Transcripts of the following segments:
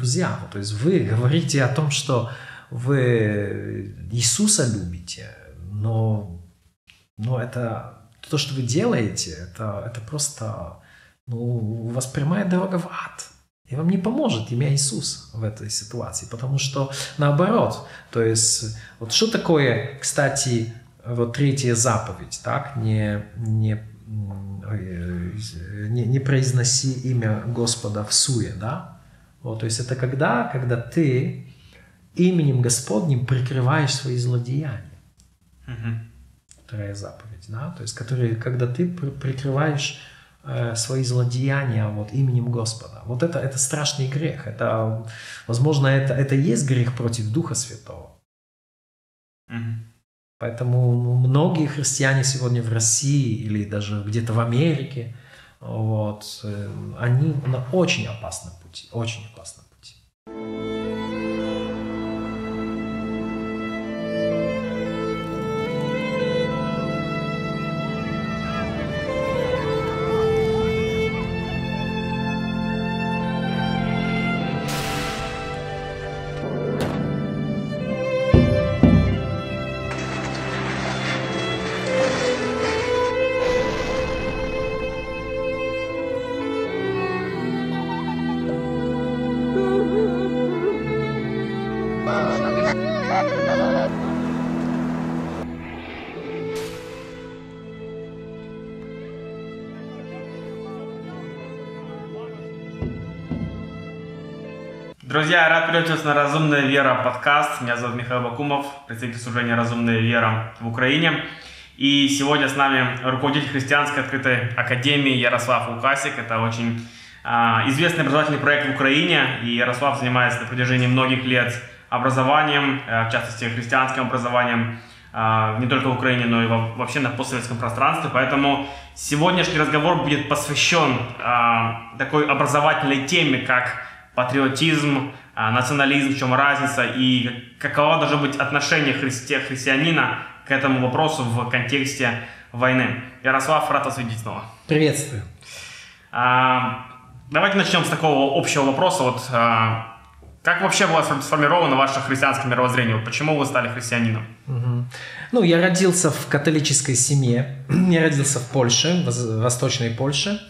друзья. То есть вы говорите о том, что вы Иисуса любите, но, но это то, что вы делаете, это, это просто ну, у вас прямая дорога в ад. И вам не поможет имя Иисус в этой ситуации, потому что наоборот, то есть вот что такое, кстати, вот третья заповедь, так, не, не, не, не произноси имя Господа в суе, да, вот, то есть это когда, когда ты именем Господним прикрываешь свои злодеяния. Угу. Вторая заповедь, да, то есть которые, когда ты прикрываешь Э, свои злодеяния вот именем Господа. Вот это, это страшный грех. Это, возможно, это, это есть грех против Духа Святого. Mm-hmm. Поэтому ну, многие христиане сегодня в России или даже где-то в Америке, вот, э, они на очень опасном пути, очень опасном Друзья, рад приветствовать на «Разумная вера» подкаст. Меня зовут Михаил Бакумов, представитель служения «Разумная вера» в Украине. И сегодня с нами руководитель христианской открытой академии Ярослав Лукасик. Это очень а, известный образовательный проект в Украине. И Ярослав занимается на протяжении многих лет образованием, а, в частности христианским образованием, а, не только в Украине, но и вообще на постсоветском пространстве. Поэтому сегодняшний разговор будет посвящен а, такой образовательной теме, как патриотизм, а, национализм, в чем разница и каково должно быть отношение христи, христианина к этому вопросу в контексте войны. Ярослав, рад вас видеть снова. Приветствую. А, давайте начнем с такого общего вопроса. Вот, а, как вообще было сформировано ваше христианское мировоззрение? Почему вы стали христианином? Угу. Ну, я родился в католической семье. я родился в Польше, в Восточной Польше.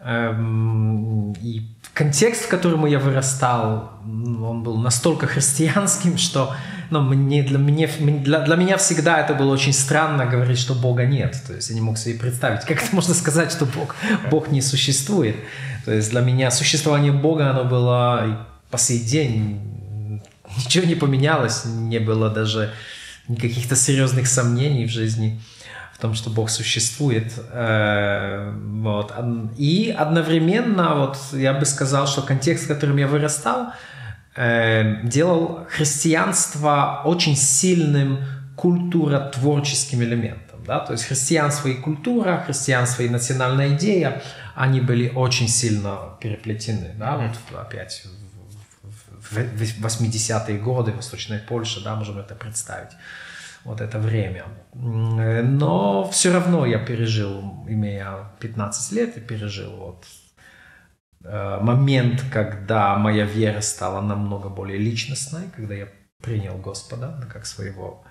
Эм, и контекст, в котором я вырастал, он был настолько христианским, что ну, мне, для, меня, для, для меня всегда это было очень странно говорить, что Бога нет. То есть я не мог себе представить, как это можно сказать, что Бог, Бог не существует. То есть для меня существование Бога, оно было по сей день, ничего не поменялось, не было даже никаких-то серьезных сомнений в жизни в том, что Бог существует. Э, вот. И одновременно, вот я бы сказал, что контекст, в котором я вырастал, э, делал христианство очень сильным культуротворческим элементом. Да? То есть христианство и культура, христианство и национальная идея, они были очень сильно переплетены. Да? Вот опять в 80-е годы Восточной Польши, да, можем это представить вот это время. Но все равно я пережил, имея 15 лет, я пережил вот э, момент, когда моя вера стала намного более личностной, когда я принял Господа как своего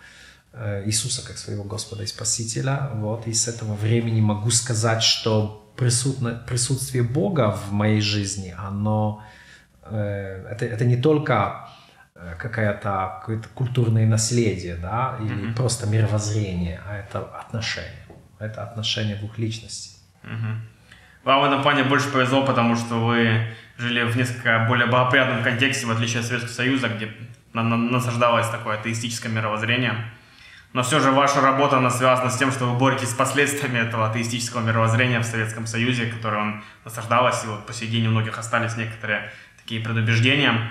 э, Иисуса как своего Господа и Спасителя. Вот, и с этого времени могу сказать, что присутствие Бога в моей жизни, оно э, это, это не только Э, какая-то какое-то культурное наследие, да, или mm-hmm. просто мировоззрение, а это отношение, это отношение двух личностей. Mm-hmm. Вам в этом плане больше повезло, потому что вы жили в несколько более благоприятном контексте, в отличие от Советского Союза, где насаждалось такое атеистическое мировоззрение. Но все же ваша работа, она связана с тем, что вы боретесь с последствиями этого атеистического мировоззрения в Советском Союзе, которое он насаждалось, и вот по сей день у многих остались некоторые такие предубеждения.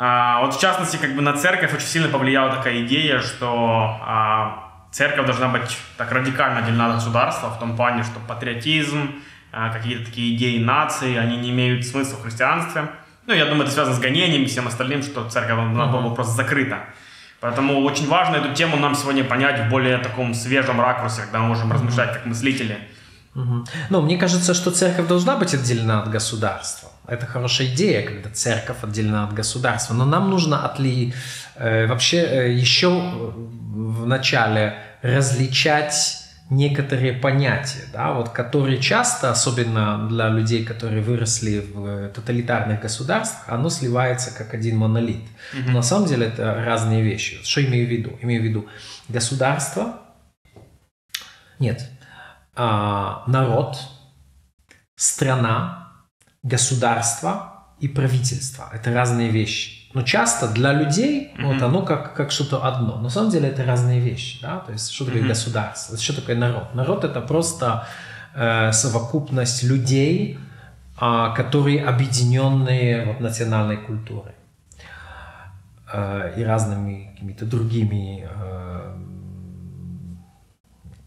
А, вот в частности, как бы на церковь очень сильно повлияла такая идея, что а, церковь должна быть так радикально отделена от государства, в том плане, что патриотизм, а, какие-то такие идеи нации, они не имеют смысла в христианстве. Ну, я думаю, это связано с гонениями и всем остальным, что церковь должна была просто закрыта. Поэтому очень важно эту тему нам сегодня понять в более таком свежем ракурсе, когда мы можем размышлять как мыслители. Угу. Ну, мне кажется, что церковь должна быть отделена от государства. Это хорошая идея, когда церковь отделена от государства. Но нам нужно отли... э, вообще э, еще в начале различать некоторые понятия, да, вот, которые часто, особенно для людей, которые выросли в тоталитарных государствах, оно сливается как один монолит. Mm-hmm. Но на самом деле это разные вещи. Что имею в виду? Имею в виду государство, нет, а, народ, страна, государство и правительство. Это разные вещи. Но часто для людей mm-hmm. вот оно как, как что-то одно. На самом деле это разные вещи. Да? То есть что такое mm-hmm. государство? Что такое народ? Народ это просто э, совокупность людей, э, которые объединенные вот, национальной культурой э, и разными какими-то другими э,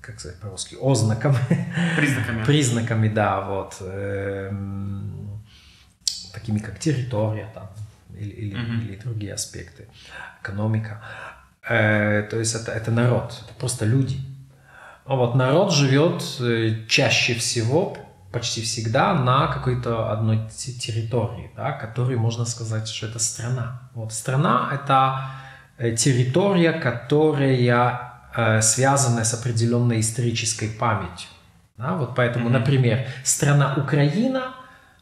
как сказать по-русски, ознаками. Признаками. Признаками, да, вот. Э, такими как территория, там, или, или, mm-hmm. или другие аспекты, экономика. Э, то есть это, это народ, это просто люди. А вот народ живет э, чаще всего, почти всегда на какой-то одной территории, да, которой можно сказать, что это страна. Вот страна это э, территория, которая э, связана с определенной исторической памятью. Да, вот поэтому, mm-hmm. например, страна Украина,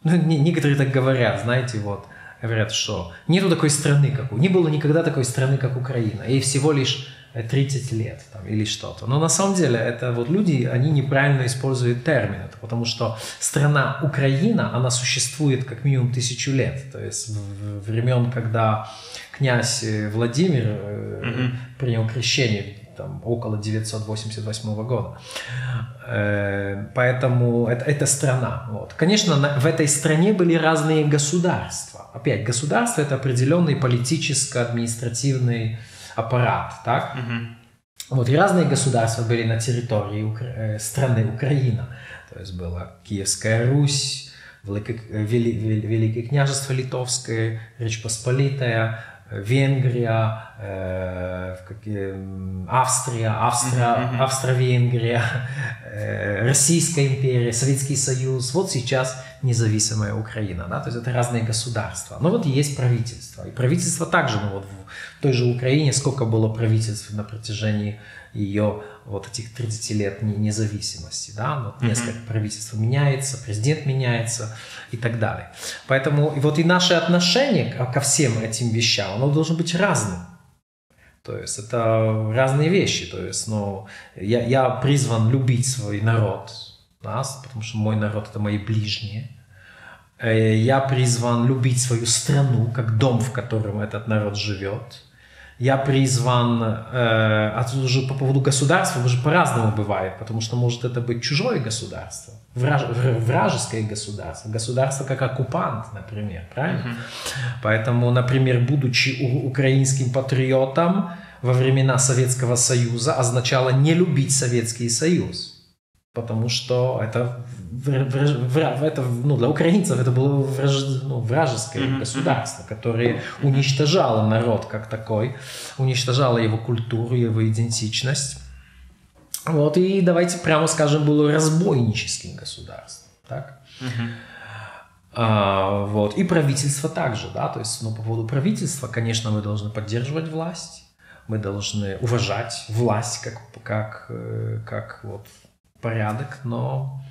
ну, некоторые так говорят, знаете, вот, говорят, что нету такой страны, как не было никогда такой страны, как Украина, ей всего лишь 30 лет там, или что-то. Но на самом деле это вот люди, они неправильно используют термин, это потому что страна Украина, она существует как минимум тысячу лет, то есть времен, когда князь э, Владимир mm-hmm. принял крещение там, около 988 года. Э, поэтому это, это страна. Вот. Конечно, в этой стране были разные государства. Опять, государство это определенный политическо-административный аппарат. Так? Угу. Вот, и разные государства были на территории Укра... Э, страны Украина. То есть была Киевская Русь, Великое, Великое княжество Литовское, Речь Посполитая, Венгрия, э, Австрия, Австро, Австро-Венгрия, э, Российская империя, Советский Союз. Вот сейчас независимая Украина. Да? То есть это разные государства. Но вот есть правительство. И правительство также, ну вот в той же Украине сколько было правительств на протяжении ее вот этих 30 лет независимости, да, вот несколько mm-hmm. правительств меняется, президент меняется и так далее. Поэтому и вот и наше отношение ко всем этим вещам, оно должно быть разным. То есть это разные вещи. То есть, ну, я, я призван любить свой народ, да, потому что мой народ это мои ближние. Э, я призван любить свою страну, как дом, в котором этот народ живет я призван, э, уже по поводу государства уже по-разному бывает, потому что может это быть чужое государство, враж, вражеское государство, государство как оккупант, например, правильно? Mm-hmm. Поэтому, например, будучи украинским патриотом во времена Советского Союза означало не любить Советский Союз потому что это, это ну, для украинцев это было враж, ну, вражеское mm-hmm. государство, которое уничтожало народ как такой, уничтожало его культуру, его идентичность. Вот, и давайте прямо скажем, было разбойническим государством. Так? Mm-hmm. А, вот. И правительство также, да, то есть, ну, по поводу правительства, конечно, мы должны поддерживать власть, мы должны уважать власть как, как, э, как вот порядок, но,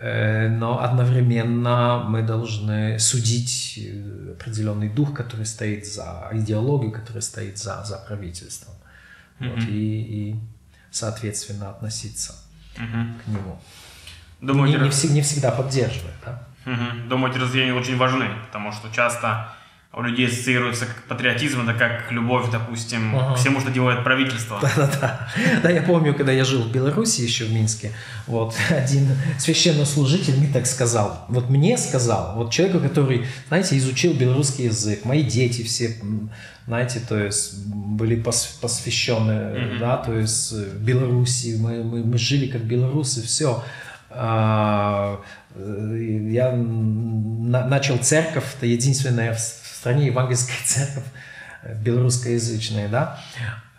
э, но одновременно мы должны судить э, определенный дух, который стоит за идеологию, который стоит за, за правительством. Mm-hmm. Вот, и, и, соответственно, относиться mm-hmm. к нему. Думаете, не, не, вс- не всегда поддерживать. Да? Угу. Думаете, разделения очень важны, потому что часто у людей ассоциируется как патриотизм, это как любовь, допустим, ага. к всему, что делает правительство. Да-да-да. Да, я помню, когда я жил в Беларуси, еще в Минске, вот один священнослужитель мне так сказал, вот мне сказал, вот человеку, который, знаете, изучил белорусский язык, мои дети все, знаете, то есть были посвящены, mm-hmm. да, то есть Беларуси, мы, мы, мы жили как белорусы, все. А, я начал церковь, это единственная стране евангельская церковь, э, белорусскоязычная, да,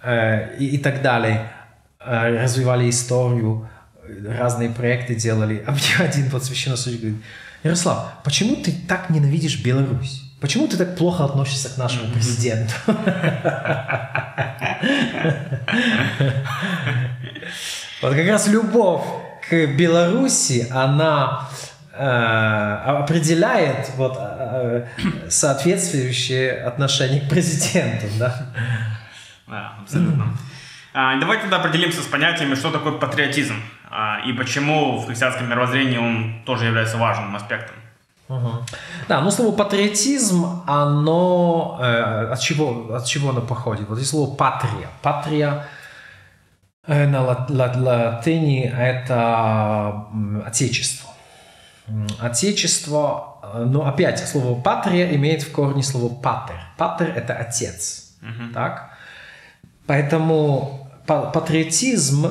э, и, и так далее, э, развивали историю. разные проекты делали. А мне один вот священнослужитель говорит, Ярослав, почему ты так ненавидишь Беларусь? Почему ты так плохо относишься к нашему президенту? Вот как раз любовь к Беларуси, она определяет вот, э, соответствующее отношение к президенту, да? Да, абсолютно. А, давайте тогда определимся с понятиями, что такое патриотизм а, и почему в христианском мировоззрении он тоже является важным аспектом. Угу. Да, ну слово патриотизм, оно э, от чего от чего оно походит? Вот здесь слово патрия. Патрия э, на латыни это отечество. Отечество, э, но опять слово патрия имеет в корне слово патер. Патер это отец, угу. так? Поэтому патриотизм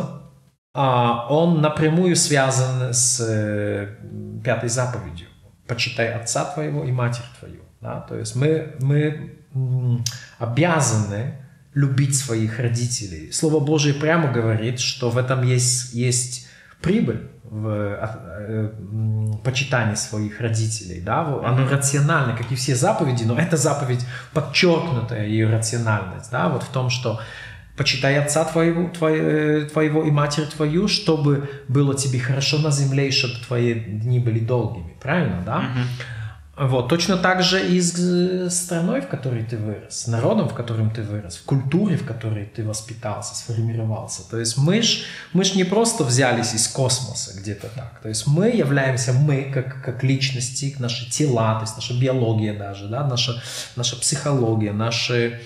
а, он напрямую связан с э, пятой заповедью почитай отца твоего и матерь твою. Да? То есть мы, мы обязаны любить своих родителей. Слово Божие прямо говорит, что в этом есть, есть прибыль в э, почитании своих родителей. Да? Оно mm-hmm. рационально, как и все заповеди, но эта заповедь подчеркнутая ее рациональность. Да? Вот в том, что почитай отца твоего, твоего, твоего и матерь твою, чтобы было тебе хорошо на земле, и чтобы твои дни были долгими. Правильно, да? Угу. Вот, точно так же и с э, страной, в которой ты вырос, народом, в котором ты вырос, в культуре, в которой ты воспитался, сформировался. То есть мы ж, мы ж не просто взялись из космоса где-то так. То есть мы являемся, мы как, как личности, наши тела, то есть наша биология даже, да, наша, наша психология, наши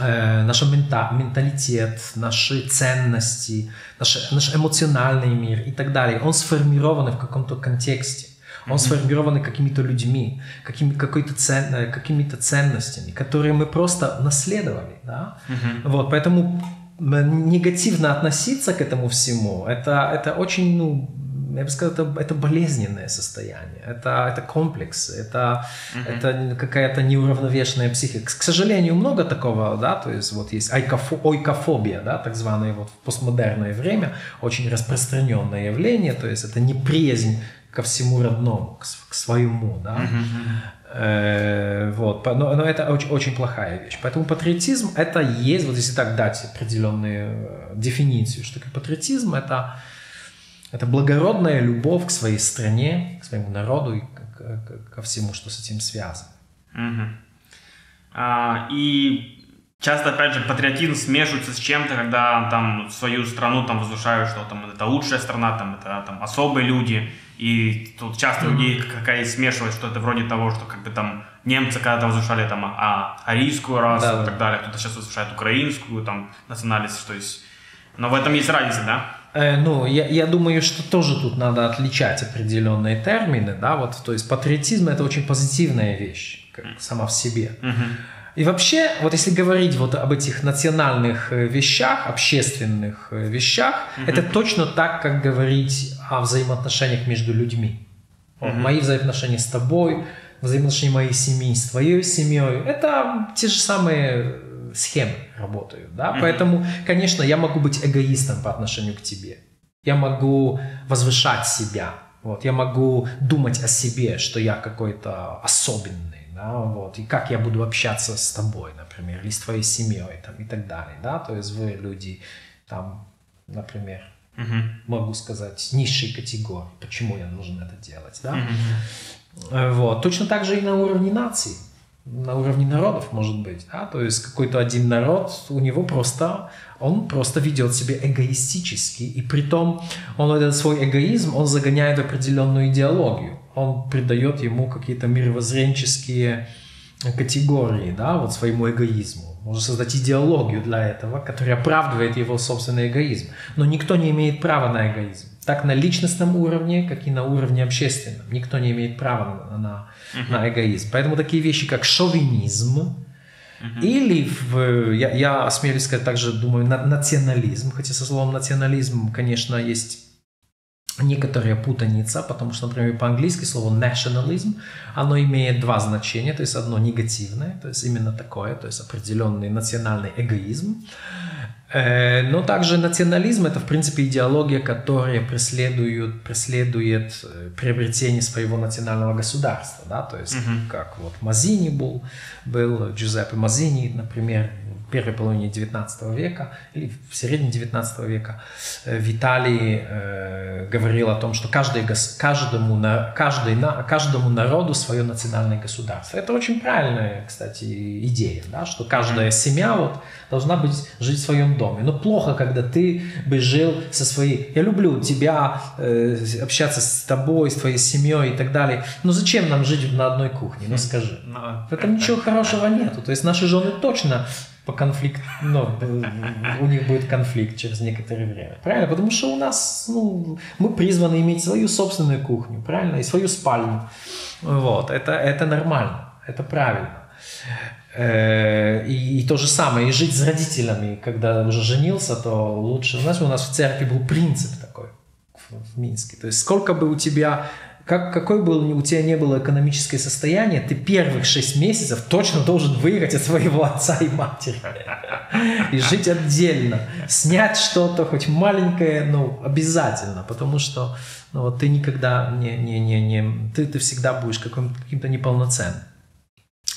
Э, наш мента, менталитет, наши ценности, наш, наш эмоциональный мир и так далее, он сформирован в каком-то контексте. Он mm-hmm. сформирован какими-то людьми, какими, какой-то цен, э, какими-то ценностями, которые мы просто наследовали. Да? Mm-hmm. Вот, поэтому негативно относиться к этому всему, это, это очень ну, я бы сказал, это, это болезненное состояние, это, это комплекс, это, uh-huh. это какая-то неуравновешенная психика. К сожалению, много такого, да, то есть вот есть айкофо, ойкофобия, да, так званое вот в постмодерное время, очень распространенное явление, то есть это неприязнь ко всему родному, к, к своему, да. Э, вот, но, но это очень, очень плохая вещь. Поэтому патриотизм это есть, вот если так дать определенную э, дефиницию, что патриотизм, это это благородная любовь к своей стране, к своему народу и ко всему, что с этим связано. А, и часто, опять же, патриотизм смешивается с чем-то, когда там свою страну там возвышают, что там это лучшая страна, там это там особые люди. И тут часто mm-hmm. людей какая смешивают, что это вроде того, что как бы там немцы когда-то возвышали там а, арийскую расу да, и так далее, кто-то сейчас возвышает украинскую там национальность, то есть... Но в этом есть разница, да? Э, ну, я, я думаю, что тоже тут надо отличать определенные термины, да, вот, то есть патриотизм это очень позитивная вещь, как сама в себе. И вообще, вот если говорить вот об этих национальных э, вещах, общественных э, вещах, это точно так, как говорить о взаимоотношениях между людьми. Вот, Мои взаимоотношения с тобой, взаимоотношения моей семьи с твоей семьей, это те же самые схемы работают, да, mm-hmm. поэтому, конечно, я могу быть эгоистом по отношению к тебе, я могу возвышать себя, вот, я могу думать о себе, что я какой-то особенный, да, вот, и как я буду общаться с тобой, например, или с твоей семьей, там, и так далее, да, то есть вы люди, там, например, угу. могу сказать, низшей категории, почему я должен это делать, да, угу. вот, точно так же и на уровне нации, на уровне народов, может быть, да, то есть какой-то один народ, у него просто, он просто ведет себя эгоистически, и при том он этот свой эгоизм, он загоняет в определенную идеологию, он придает ему какие-то мировоззренческие категории, да, вот своему эгоизму. Можно создать идеологию для этого, которая оправдывает его собственный эгоизм. Но никто не имеет права на эгоизм. Так на личностном уровне, как и на уровне общественном. Никто не имеет права на, на uh-huh. на эгоизм. Поэтому такие вещи, как шовинизм, uh-huh. или, в, я, я осмелюсь сказать также, думаю, на, национализм, хотя со словом национализм, конечно, есть некоторая путаница, потому что, например, по-английски слово nationalism, оно имеет два значения, то есть одно негативное, то есть именно такое, то есть определенный национальный эгоизм, Э, но также национализм это, в принципе, идеология, которая преследует, преследует э, приобретение своего национального государства. Да? То есть, угу. как вот Мазини был, был Джузеппе Мазини, например, первой половине 19 века или в середине 19 века э, Виталий э, говорил о том, что каждый, каждому, на, каждый, на, каждому народу свое национальное государство. Это очень правильная, кстати, идея, да, что каждая семья вот, должна быть, жить в своем доме. Но плохо, когда ты бы жил со своей... Я люблю тебя, э, общаться с тобой, с твоей семьей и так далее. Но зачем нам жить на одной кухне? Ну скажи. Ну, в этом ничего хорошего нету. То есть наши жены точно по конфликт, ну, у них будет конфликт через некоторое время. Правильно? Потому что у нас, ну, мы призваны иметь свою собственную кухню, правильно? И свою спальню. Вот, это, это нормально, это правильно. Э, и, и то же самое, и жить с родителями, когда уже женился, то лучше. Знаешь, у нас в церкви был принцип такой в Минске. То есть сколько бы у тебя как, какой бы у тебя не было экономическое состояние, ты первых шесть месяцев точно должен выиграть от своего отца и матери. И жить отдельно. Снять что-то, хоть маленькое, ну, обязательно, потому что ну, вот ты никогда не, не, не, не ты, ты всегда будешь каким-то неполноценным.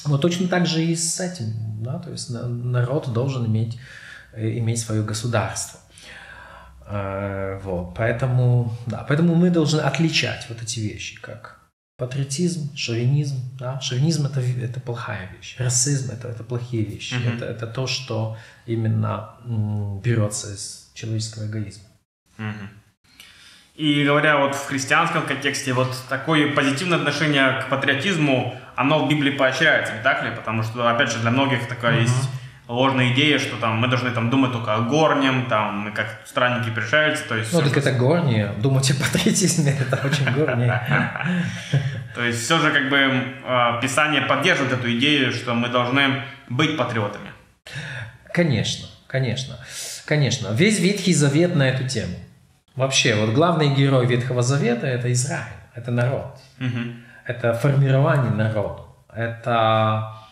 Вот точно так же и с этим, да, то есть народ должен иметь, э, иметь свое государство. Э, вот, поэтому, да, поэтому мы должны отличать вот эти вещи, как патриотизм, шовинизм. Да? Шовинизм это, это плохая вещь, расизм это, это плохие вещи. Mm-hmm. Это, это то, что именно м, берется из человеческого эгоизма. Mm-hmm. И говоря вот в христианском контексте, вот такое позитивное отношение к патриотизму, оно в Библии поощряется, не так ли? Потому что, опять же, для многих такая mm-hmm. есть ложная идея, что там мы должны там думать только о горнем, там мы как странники пришельцы, то есть... Ну, так это горнее, думать о патриотизме, это очень горнее. То есть все же как бы а, Писание поддерживает эту идею, что мы должны быть патриотами. Конечно, конечно, конечно. Весь Ветхий Завет на эту тему. Вообще, вот главный герой Ветхого Завета – это Израиль, это народ. Это формирование народа. Это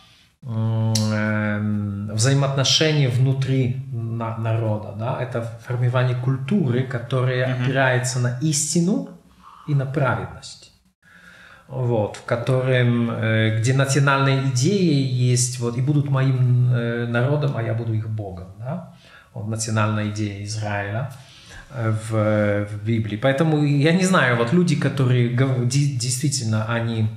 Эм, взаимоотношения внутри народа, да, это формирование культуры, которая mm-hmm. опирается на истину и на праведность. Вот, в котором, э, где национальные идеи есть, вот, и будут моим э, народом, а я буду их Богом, да, вот национальная идея Израиля э, в, в Библии. Поэтому я не знаю, вот люди, которые действительно, они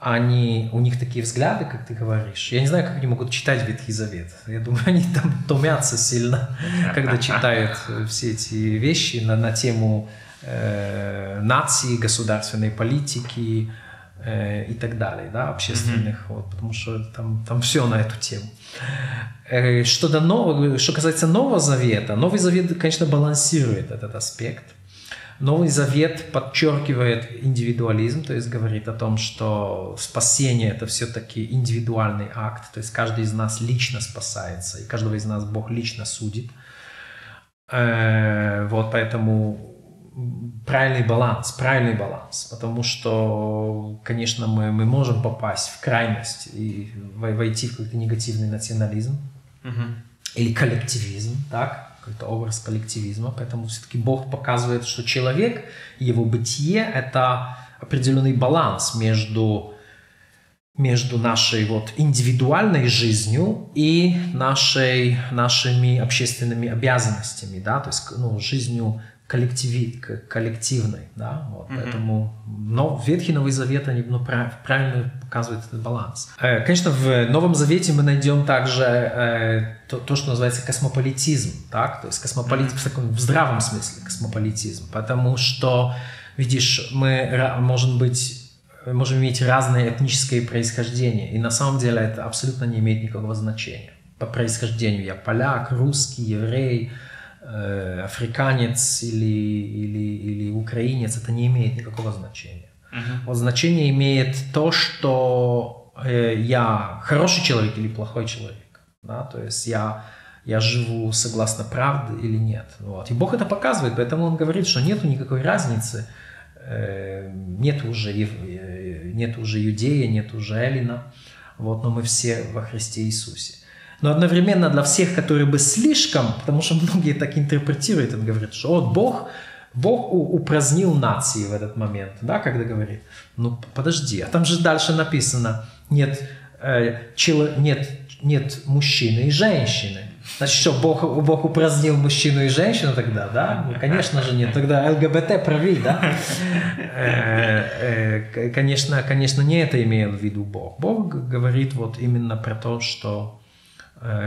они, у них такие взгляды, как ты говоришь. Я не знаю, как они могут читать Ветхий Завет. Я думаю, они там томятся сильно, когда читают все эти вещи на, на тему э, нации, государственной политики э, и так далее, да, общественных, mm-hmm. вот, потому что там, там все на эту тему. Э, что, до нового, что касается Нового Завета, Новый Завет, конечно, балансирует этот аспект – Новый Завет подчеркивает индивидуализм, то есть говорит о том, что спасение это все-таки индивидуальный акт, то есть каждый из нас лично спасается, и каждого из нас Бог лично судит. Э, вот поэтому правильный баланс, правильный баланс, потому что, конечно, мы, мы можем попасть в крайность и войти в какой-то негативный национализм угу. или коллективизм, так? Какой-то образ коллективизма, поэтому все-таки Бог показывает, что человек, его бытие — это определенный баланс между, между нашей вот индивидуальной жизнью и нашей, нашими общественными обязанностями, да, то есть ну, жизнью коллективи, коллективной, да, вот, mm-hmm. поэтому, но Ветхий Новый Завет, они ну, правильно показывают этот баланс. Э, конечно, в Новом Завете мы найдем также э, то, то, что называется космополитизм, так, то есть космополитизм mm-hmm. в таком в здравом смысле космополитизм, потому что, видишь, мы можем быть можем иметь разное этническое происхождение, и на самом деле это абсолютно не имеет никакого значения. По происхождению я поляк, русский, еврей, э, африканец или, или, или украинец, это не имеет никакого значения. Uh-huh. Вот значение имеет то, что э, я хороший человек или плохой человек. Да? То есть я, я живу согласно правде или нет. Вот. И Бог это показывает, поэтому Он говорит, что нет никакой разницы. Э, нет уже, э, нет уже Иудея, нет уже Эллина. Вот, но мы все во Христе Иисусе. Но одновременно для всех, которые бы слишком, потому что многие так интерпретируют, он говорит, что вот Бог, Бог упразднил нации в этот момент, да, когда говорит. Ну, подожди, а там же дальше написано, нет, э, чело, нет, нет мужчины и женщины. Значит, что, Бог, Бог упразднил мужчину и женщину тогда, да? Ну, конечно же нет. Тогда ЛГБТ прави, да? Э, э, конечно, конечно, не это имел в виду Бог. Бог говорит вот именно про то, что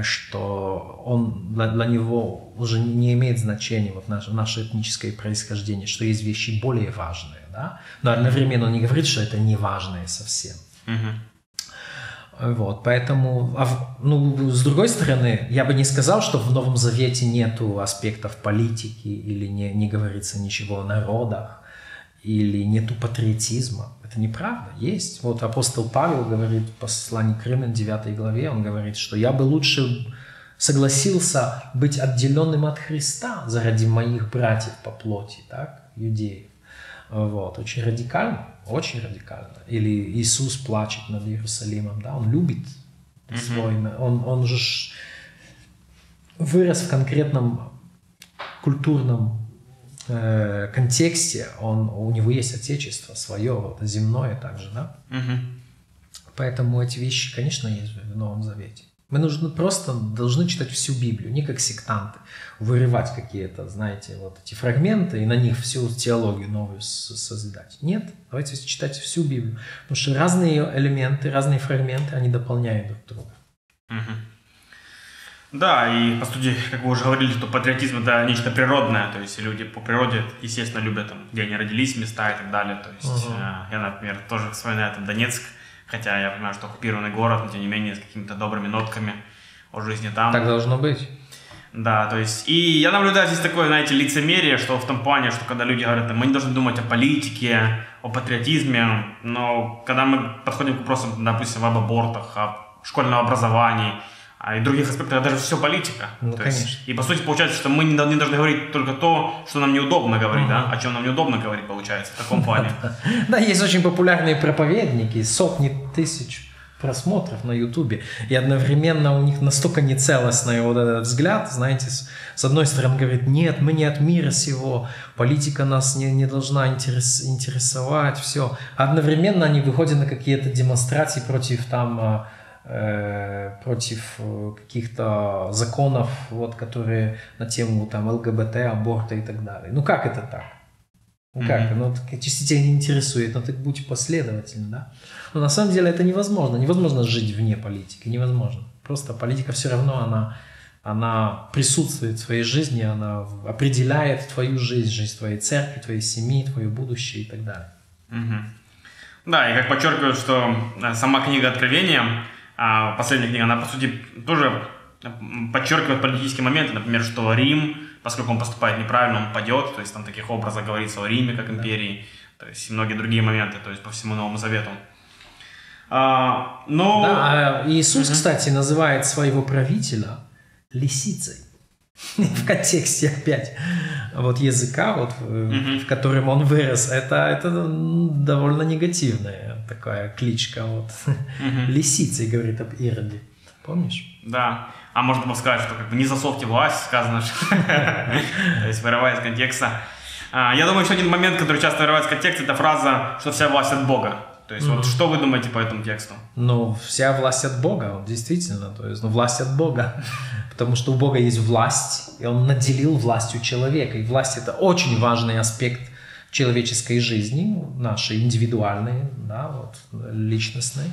что он для, для него уже не имеет значения вот наше, наше этническое происхождение, что есть вещи более важные, да? Но одновременно он не говорит, что это не важное совсем. Вот, поэтому, а ну, с другой стороны, я бы не сказал, что в Новом Завете нету аспектов политики или не, не говорится ничего о народах или нету патриотизма. Это неправда, есть. Вот апостол Павел говорит в послании к Римлян 9 главе, он говорит, что я бы лучше согласился быть отделенным от Христа заради моих братьев по плоти, так, юдеев. Вот, очень радикально, очень радикально. Или Иисус плачет над Иерусалимом, да, он любит mm-hmm. свой, он, он же вырос в конкретном культурном э, контексте, он, у него есть отечество свое, вот, земное также, да. Mm-hmm. Поэтому эти вещи, конечно, есть в Новом Завете. Мы нужно просто должны читать всю Библию, не как сектанты, вырывать какие-то, знаете, вот эти фрагменты и на них всю теологию новую созидать. Нет, давайте читать всю Библию, потому что разные элементы, разные фрагменты, они дополняют друг друга. Угу. Да, и по сути, как вы уже говорили, что патриотизм это нечто природное, то есть люди по природе, естественно, любят там, где они родились, места и так далее. То есть угу. я, например, тоже вспоминаю там Донецк, Хотя я понимаю, что оккупированный город, но тем не менее с какими-то добрыми нотками о жизни там. Так должно быть. Да, то есть, и я наблюдаю здесь такое, знаете, лицемерие, что в том плане, что когда люди говорят, мы не должны думать о политике, о патриотизме, но когда мы подходим к вопросам, допустим, об абортах, о школьном образовании, а и других аспектах даже все политика. Ну, то конечно. Есть, и по сути получается, что мы не, не должны говорить только то, что нам неудобно говорить, uh-huh. да, о чем нам неудобно говорить, получается, в таком плане. Да, есть очень популярные проповедники, сотни тысяч просмотров на Ютубе, и одновременно у них настолько нецелостный вот этот взгляд, знаете, с, с одной стороны говорит, нет, мы не от мира сего, политика нас не, не должна интерес, интересовать, все. Одновременно они выходят на какие-то демонстрации против там а, против э, каких-то законов, вот, которые на тему там ЛГБТ, аборта и так далее. Ну как это так? Ну как? Mm-hmm. Ну, тебя не интересует, ну так будь последовательным, да? Но на самом деле это невозможно. Невозможно жить вне политики, невозможно. Просто политика все равно, она, она присутствует в твоей жизни, она определяет твою жизнь, жизнь твоей церкви, твоей семьи, твое будущее и так далее. Mm-hmm. Да, и как подчеркивают, что э, сама книга Откровения последняя книга, она, по сути, тоже подчеркивает политические моменты, например, что Рим, поскольку он поступает неправильно, он падет, то есть там таких образов говорится о Риме как империи, то есть и многие другие моменты, то есть по всему Новому Завету. А, но... Да, а Иисус, угу. кстати, называет своего правителя лисицей. В контексте опять вот языка, вот, угу. в котором он вырос, это, это довольно негативное такая кличка, вот. Угу. Лисицей говорит об Ироде. Помнишь? Да. А можно было сказать, что как бы не засовьте власть, сказано. То есть вырывая из контекста. А, я думаю, еще один момент, который часто вырывает из контекста, это фраза, что вся власть от Бога. То есть, mm-hmm. вот что вы думаете по этому тексту? Ну, вся власть от Бога, действительно. То есть, ну, власть от Бога. Потому что у Бога есть власть, и Он наделил властью человека. И власть это очень важный аспект человеческой жизни, нашей индивидуальной, да, вот, личностной,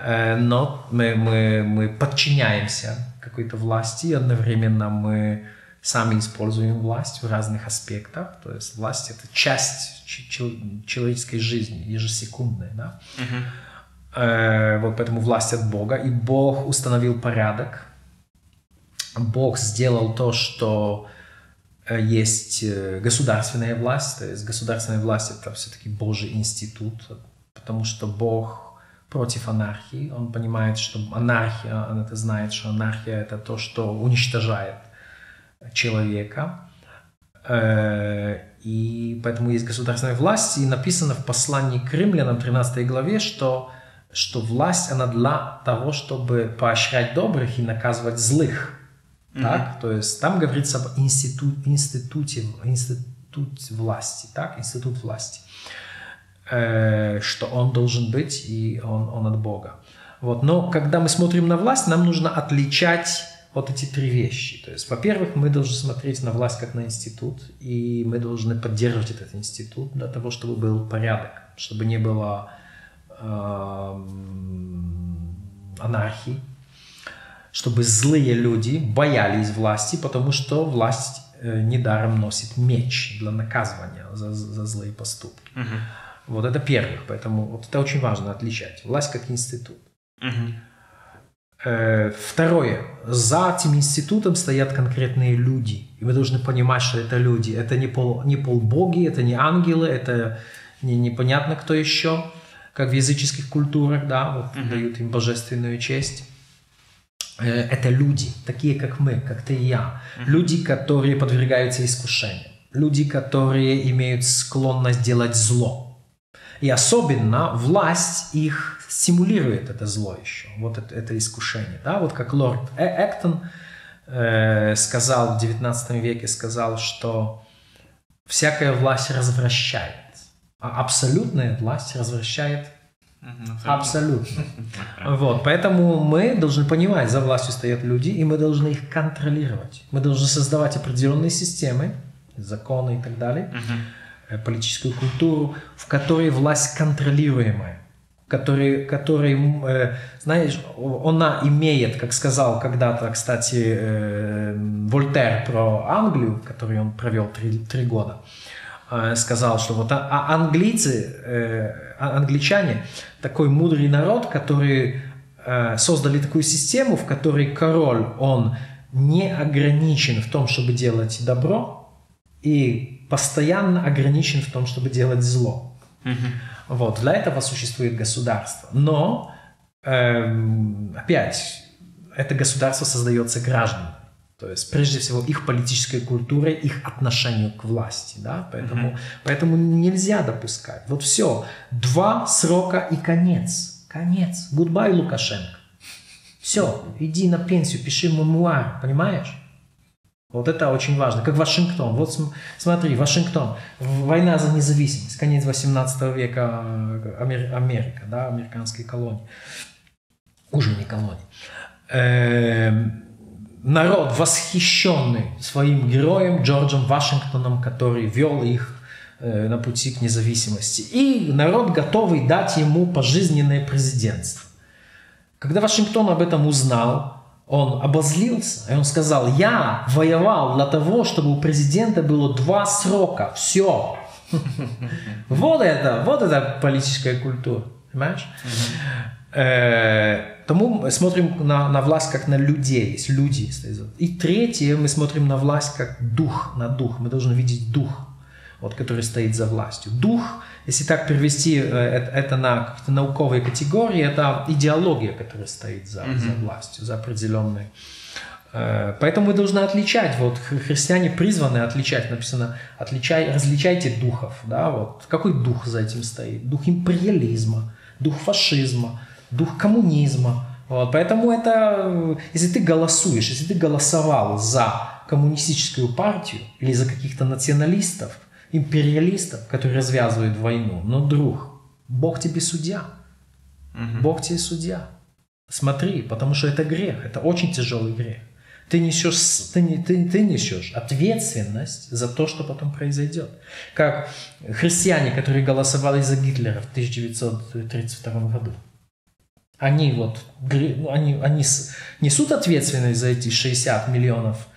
э, но мы, мы, мы подчиняемся какой-то власти, и одновременно мы сами используем власть в разных аспектах. То есть власть это часть человеческой жизни, ежесекундная. Да? Uh-huh. Вот поэтому власть от Бога. И Бог установил порядок. Бог сделал то, что Э, есть э, государственная власть, то есть государственная власть это все-таки Божий институт, потому что Бог против анархии, он понимает, что анархия, он это знает, что анархия это то, что уничтожает человека, э, и поэтому есть государственная власть, и написано в послании к римлянам 13 главе, что что власть, она для того, чтобы поощрять добрых и наказывать злых. Mm-hmm. Так? То есть там говорится об институт, институте, институт власти, так? Институт власти. Э, что он должен быть, и он, он от Бога. Вот. Но когда мы смотрим на власть, нам нужно отличать вот эти три вещи. То есть, во-первых, мы должны смотреть на власть как на институт, и мы должны поддерживать этот институт для того, чтобы был порядок, чтобы не было э, анархии, чтобы злые люди боялись власти, потому что власть э, недаром носит меч для наказывания за, за злые поступки. Угу. Вот это первых, поэтому вот это очень важно отличать. Власть как институт. Угу. Второе. За этим институтом стоят конкретные люди. И мы должны понимать, что это люди. Это не, пол, не полбоги, это не ангелы, это не, непонятно кто еще, как в языческих культурах, да, вот uh дают им божественную честь. Э, это люди, такие как мы, как ты и я. Люди, которые подвергаются искушениям. Люди, которые имеют склонность делать зло. И особенно власть их стимулирует это зло еще, вот это, это искушение. Да? Вот как лорд э Эктон э, сказал в 19 веке, сказал, что всякая власть развращает, а абсолютная власть развращает Абсолютно. Вот, поэтому мы должны понимать, за властью стоят люди, и мы должны их контролировать. Мы должны создавать определенные системы, законы и так далее, Э, политическую культуру, в которой власть контролируемая, который, который э, знаешь, она имеет, как сказал когда-то, кстати, э, Вольтер про Англию, в которой он провел три, три года, сказал, что вот а, а английцы, а, англичане, такой мудрый народ, который создали такую систему, в которой король, он не ограничен в том, чтобы делать добро, и постоянно ограничен в том, чтобы делать зло. Угу. Вот, для этого существует государство. Но, эм, опять, это государство создается гражданами. То есть, прежде всего, их политической культурой, их отношению к власти. Да? Поэтому, mm поэтому нельзя допускать. Вот все. Два срока и конец. Конец. Goodbye, Лукашенко. Все. Иди на пенсию, пиши мемуар. Понимаешь? Вот это очень важно. Как Вашингтон. Вот смотри, Вашингтон. Война за независимость. Конец 18 века э, Америка, да, американские колонии. Уже не колонии. Эм, народ, восхищенный своим героем Джорджем Вашингтоном, который вел их э, на пути к независимости. И народ готовый дать ему пожизненное президентство. Когда Вашингтон об этом узнал, он обозлился, и он сказал, я воевал для того, чтобы у президента было два срока, все. Вот это, вот это политическая культура, понимаешь? Тому мы смотрим на, на власть как на людей, есть люди. И третье, мы смотрим на власть как дух, на дух. Мы должны видеть дух, вот, который стоит за властью. Дух если так перевести э, это на какие-то науковые категории, это идеология, которая стоит за, mm-hmm. за властью, за определенной. Э, поэтому мы должны отличать, вот христиане призваны отличать, написано, отличай, различайте духов, да, вот какой дух за этим стоит, дух империализма, дух фашизма, дух коммунизма, вот, поэтому это, если ты голосуешь, если ты голосовал за коммунистическую партию или за каких-то националистов, империалистов, которые развязывают войну. Но, друг, Бог тебе судья. Угу. Бог тебе судья. Смотри, потому что это грех, это очень тяжелый грех. Ты несешь, ты, ты, ты несешь ответственность за то, что потом произойдет. Как христиане, которые голосовали за Гитлера в 1932 году. Они вот, ну, они, они несут ответственность за эти 60 миллионов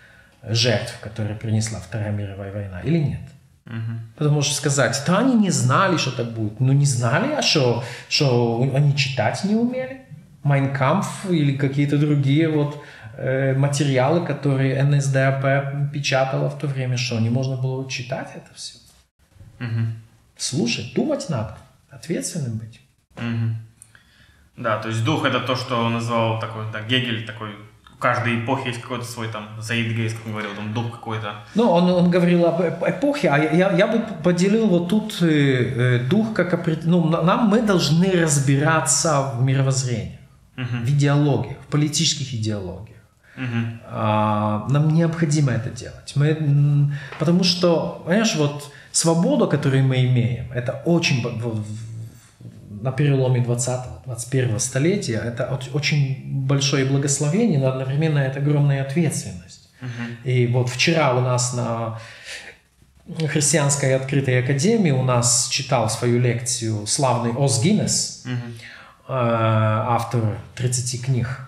жертв, которые принесла Вторая мировая война, или нет? Угу. Потому что сказать, да они не знали, что так будет. Ну не знали, а что, что они читать не умели? Майнкамф или какие-то другие вот э, материалы, которые НСДАП печатала в то время, что не можно было читать это все. Угу. Слушать, думать надо, ответственным быть. Угу. Да, то есть дух это то, что он назвал такой, да, Гегель такой каждой эпохи есть какой-то свой там заидгейст, как он говорил, там дух какой-то. Ну, он, он говорил об эпохе, а я, я бы поделил вот тут э, э дух как ну, нам мы должны разбираться в мировоззрении, uh-huh. в идеологиях, в политических идеологиях. Uh-huh. А, нам необходимо это делать. Мы, потому что, понимаешь, вот свободу, которую мы имеем, это очень на переломе 20-21 столетия, это очень большое благословение, но одновременно это огромная ответственность. Uh-huh. И вот вчера у нас на христианской открытой академии у нас читал свою лекцию славный Оз Гиннес, uh-huh. автор 30 книг,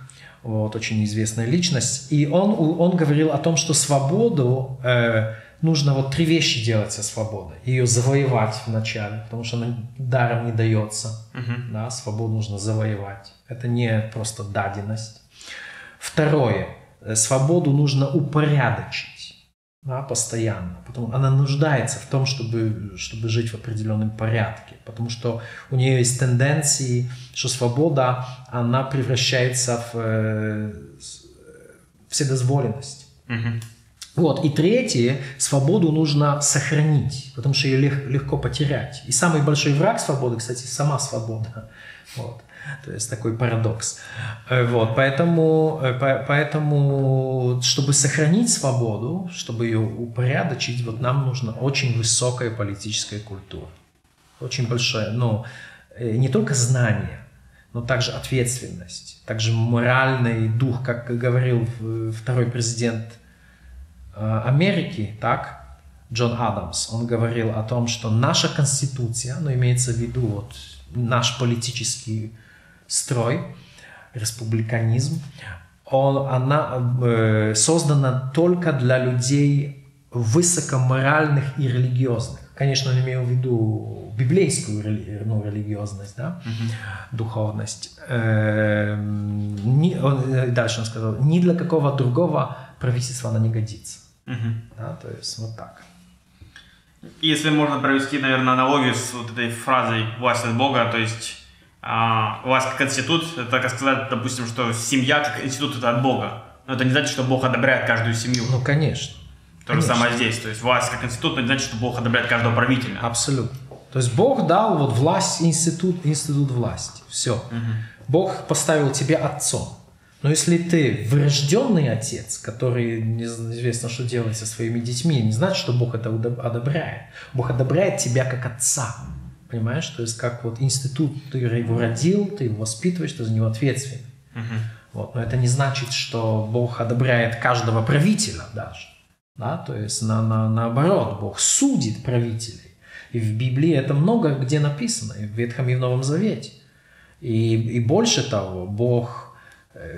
вот, очень известная личность. И он, он говорил о том, что свободу э, нужно вот три вещи делать со свободой. Ее завоевать вначале, потому что она даром не дается. Uh-huh. Да, свободу нужно завоевать. Это не просто даденность. Второе. Э, свободу нужно упорядочить да, постоянно. Потому она нуждается в том, чтобы, чтобы жить в определенном порядке. Потому что у нее есть тенденции, что свобода, она превращается в э, вседозволенность. Uh-huh. Вот. И третье, свободу нужно сохранить, потому что ее лег, легко потерять. И самый большой враг свободы, кстати, сама свобода. Вот. То есть такой парадокс. Э, вот. Поэтому, э, поэтому, чтобы сохранить свободу, чтобы ее упорядочить, вот нам нужна очень высокая политическая культура. Очень большая, но э, не только знание, но также ответственность, также моральный дух, как говорил второй президент Америки, так, Джон Адамс, он говорил о том, что наша конституция, ну, имеется в виду вот наш политический строй, республиканизм, он, она э, создана только для людей высокоморальных и религиозных. Конечно, я имею в виду библейскую рели, ну, религиозность, да, uh-huh. духовность. Э, не, он, э, дальше он сказал, ни для какого другого правительства она не годится. Угу. Да, то есть вот так. Если можно провести, наверное, аналогию с вот этой фразой «власть от Бога», то есть а, власть как институт, это как сказать, допустим, что семья как институт это от Бога. Но это не значит, что Бог одобряет каждую семью. Ну, конечно. То же самое здесь. То есть власть как институт, но не значит, что Бог одобряет каждого правителя. Абсолютно. То есть Бог дал вот власть, институт, институт власти. Все. Угу. Бог поставил тебя отцом. Но если ты врожденный отец, который неизвестно, что делать со своими детьми, не значит, что Бог это одобряет. Бог одобряет тебя как отца. Понимаешь? То есть как вот институт, ты его родил, ты его воспитываешь, ты за него ответственен. Uh-huh. Вот. Но это не значит, что Бог одобряет каждого правителя даже. Да? То есть на, на, наоборот, Бог судит правителей. И в Библии это много где написано, и в Ветхом и в Новом Завете. И, и больше того, Бог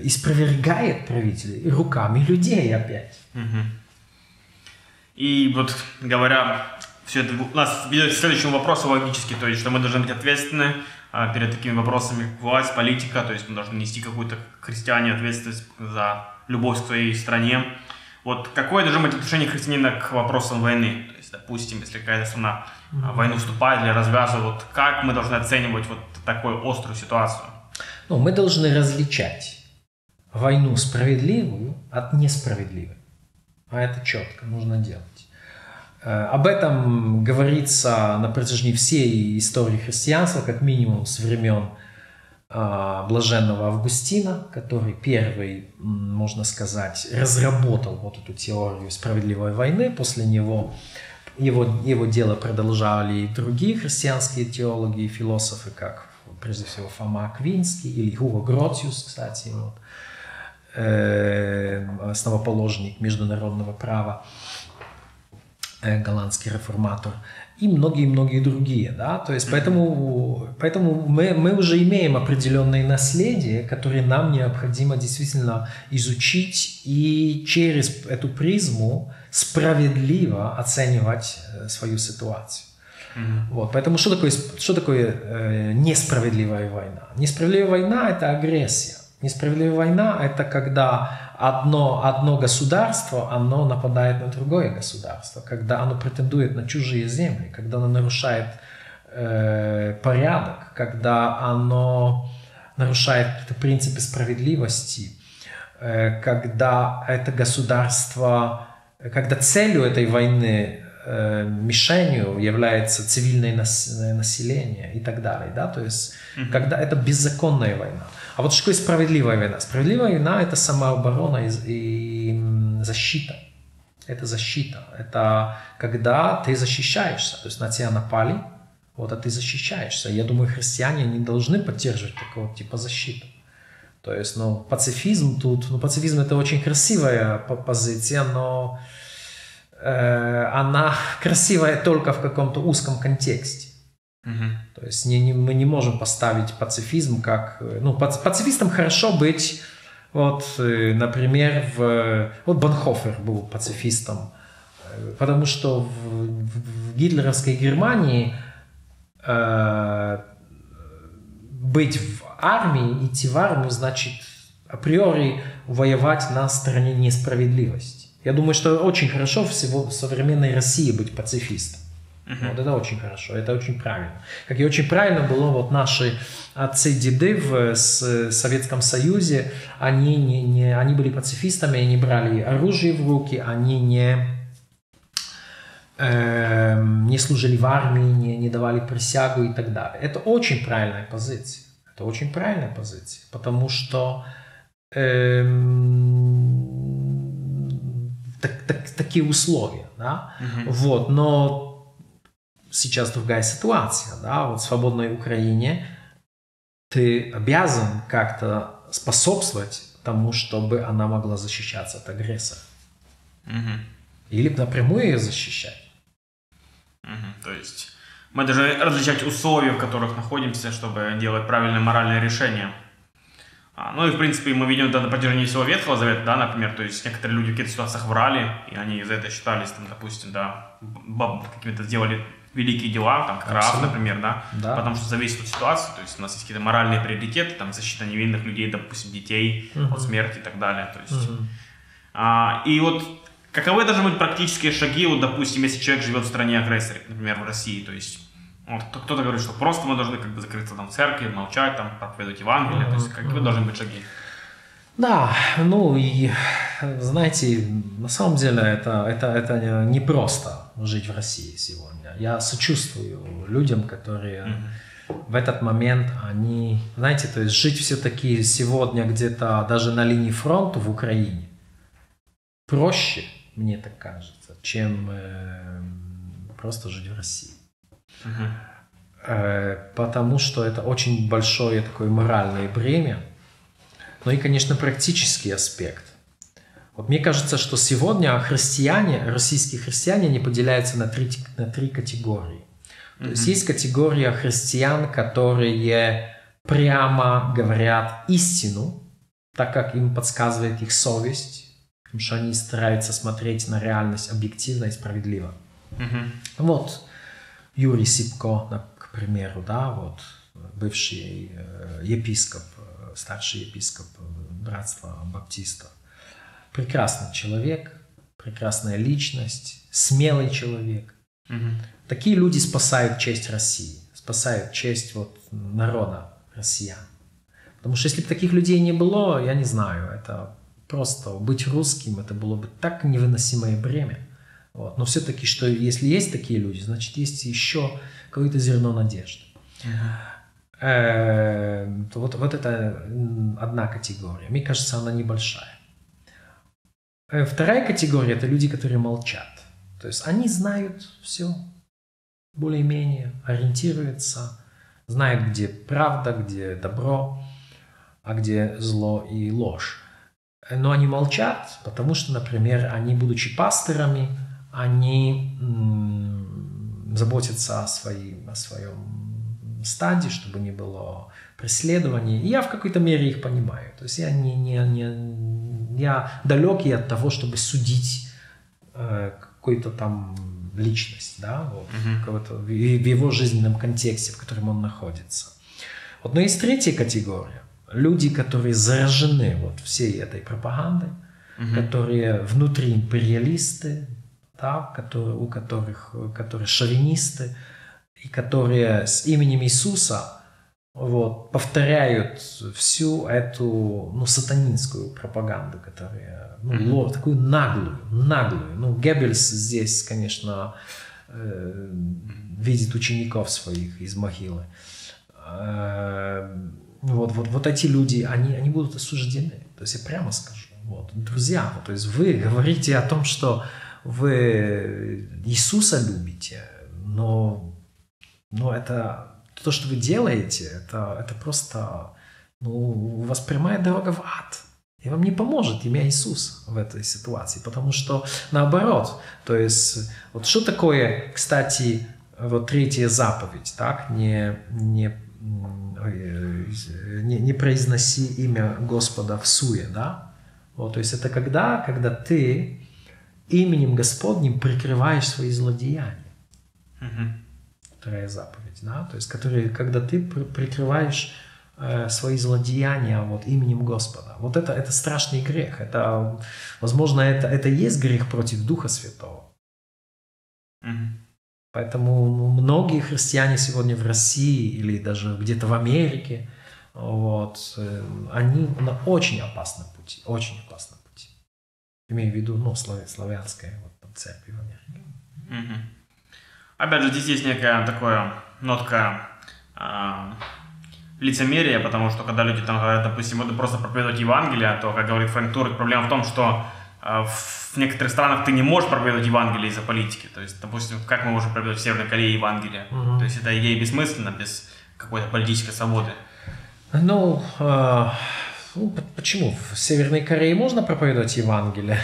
испровергает правителей руками людей опять. Угу. И вот говоря, все это у нас ведет к следующему вопросу логически, то есть, что мы должны быть ответственны а, перед такими вопросами власть, политика, то есть мы должны нести какую-то христиане ответственность за любовь к своей стране. Вот какое должно быть отношение христианина к вопросам войны? То есть, допустим, если какая-то страна mm-hmm. войну вступает или развязывает, вот как мы должны оценивать вот такую острую ситуацию? Ну, мы должны различать войну справедливую от несправедливой. А это четко нужно делать. Э, об этом говорится на протяжении всей истории христианства, как минимум с времен а, блаженного Августина, который первый, можно сказать, разработал вот эту теорию справедливой войны. После него его, его дело продолжали и другие христианские теологи и философы, как прежде всего Фома Аквинский или Хуго Гроциус, кстати. Вот. Э, основоположник международного права, э, голландский реформатор и многие-многие другие, да, то есть поэтому, поэтому мы, мы уже имеем определенное наследие, которое нам необходимо действительно изучить и через эту призму справедливо оценивать э, свою ситуацию. Mm-hmm. Вот, поэтому что такое, что такое э, несправедливая война? Несправедливая война – это агрессия. Несправедливая война – это когда одно, одно государство, оно нападает на другое государство, когда оно претендует на чужие земли, когда оно нарушает э, порядок, когда оно нарушает принципы справедливости, э, когда это государство, когда целью этой войны э, мишенью является цивильное население и так далее, да, то есть mm-hmm. когда это беззаконная война. А вот что такое справедливая война? Справедливая война это самооборона и, и защита. Это защита. Это когда ты защищаешься, то есть на тебя напали, вот, а ты защищаешься. Я думаю, христиане не должны поддерживать такого типа защиты. То есть, ну, пацифизм тут, ну, пацифизм это очень красивая позиция, но э, она красивая только в каком-то узком контексте. Угу. То есть не, не, мы не можем поставить пацифизм как... Ну, пац, пацифистам хорошо быть, вот, э, например, в... Вот Бонхофер был пацифистом, э, потому что в, в, в гитлеровской Германии э, быть в армии, идти в армию, значит априори воевать на стороне несправедливости. Я думаю, что очень хорошо всего в современной России быть пацифистом. Uh-huh. Вот это очень хорошо, это очень правильно. Как и очень правильно было вот наши отцы деды в с, Советском Союзе, они, не, не, они были пацифистами, они брали оружие в руки, они не, э, не служили в армии, не, не давали присягу и так далее. Это очень правильная позиция. Это очень правильная позиция, потому что э, так, так, такие условия, да, uh-huh. вот, но сейчас другая ситуация, да, вот в свободной Украине ты обязан как-то способствовать тому, чтобы она могла защищаться от агрессора. Угу. Или напрямую ее защищать. Угу. То есть мы должны различать условия, в которых находимся, чтобы делать правильное моральное решение. А, ну и, в принципе, мы видим это на протяжении всего Ветхого Завета, да, например, то есть некоторые люди в каких-то ситуациях врали, и они из-за этого считались, там, допустим, да, какими-то сделали великие дела, там, как Раф, например, да? да, потому что зависит от ситуации, то есть у нас есть какие-то моральные приоритеты, там, защита невинных людей, допустим, детей угу. от смерти и так далее, то есть, угу. а, и вот каковы должны быть практические шаги, вот, допустим, если человек живет в стране агрессора, например, в России, то есть, вот, кто-то говорит, что просто мы должны как бы закрыться там в церкви, молчать, там, проповедовать Евангелие, угу. то есть, какие угу. должны быть шаги? Да, ну и знаете, на самом деле это, это, это не просто жить в России сегодня. Я сочувствую людям, которые mm-hmm. в этот момент, они, знаете, то есть жить все-таки сегодня где-то даже на линии фронта в Украине проще, мне так кажется, чем э, просто жить в России. Mm-hmm. Э, потому что это очень большое такое моральное бремя но и, конечно, практический аспект. Вот мне кажется, что сегодня христиане, российские христиане, не поделяются на три, на три категории. То mm-hmm. есть есть категория христиан, которые прямо говорят истину, так как им подсказывает их совесть, потому что они стараются смотреть на реальность объективно и справедливо. Mm-hmm. Вот Юрий Сипко, к примеру, да, вот бывший э, епископ старший епископ братства баптистов. Прекрасный человек, прекрасная личность, смелый человек. Угу. Такие люди спасают честь России, спасают честь вот народа россиян. Потому что если бы таких людей не было, я не знаю, это просто быть русским, это было бы так невыносимое бремя. Вот. Но все-таки, что если есть такие люди, значит, есть еще какое-то зерно надежды. Uh-huh. Эм, вот, вот это одна категория. Мне кажется, она небольшая. Э, вторая категория – это люди, которые молчат. То есть они знают все, более-менее, ориентируются, знают, где правда, где добро, а где зло и ложь. Но они молчат, потому что, например, они, будучи пасторами, они м- заботятся о, своей, о своем стадии, чтобы не было преследований. И я в какой-то мере их понимаю. То есть я не, не, не я далекий от того, чтобы судить э, какой-то там личность, да, вот, uh-huh. в, в его жизненном контексте, в котором он находится. Вот, но есть третья категория. Люди, которые заражены вот всей этой пропагандой, uh-huh. которые внутри империалисты, да, которые, у которых, которые шовинисты, и которые с именем Иисуса вот, повторяют всю эту ну, сатанинскую пропаганду, которая ну, mm-hmm. ло, такую наглую, наглую. Ну, Геббельс здесь, конечно, э, видит учеников своих из могилы. Э, вот, вот, вот эти люди, они, они будут осуждены. То есть я прямо скажу. Вот, друзья, то есть вы говорите о том, что вы Иисуса любите, но, но это то, что вы делаете, это, это просто ну, у вас прямая дорога в ад. И вам не поможет имя Иисус в этой ситуации, потому что наоборот, то есть вот что такое, кстати, вот третья заповедь, так, не, не, не, не произноси имя Господа в суе, да, вот, то есть это когда, когда ты именем Господним прикрываешь свои злодеяния. Угу. Вторая заповедь, да, то есть который, когда ты прикрываешь э, свои злодеяния вот именем Господа. Вот это, это страшный грех. Это, возможно, это, это есть грех против Духа Святого. Угу. Поэтому многие христиане сегодня в России или даже где-то в Америке, вот, э, они на очень опасном пути, очень опасном пути. Имею в виду, ну, славянская вот, церковь в Америке. Угу. Опять же, здесь есть некая такая нотка э, лицемерия, потому что когда люди там говорят, допустим, вот просто проповедовать Евангелие, то, как говорит Фрэнк Турек, проблема в том, что э, в некоторых странах ты не можешь проповедовать Евангелие из-за политики. То есть, допустим, как мы можем проповедовать в Северной Корее Евангелие? Угу. То есть это идея бессмысленно, без какой-то политической свободы. Ну, э, ну, почему? В Северной Корее можно проповедовать Евангелие,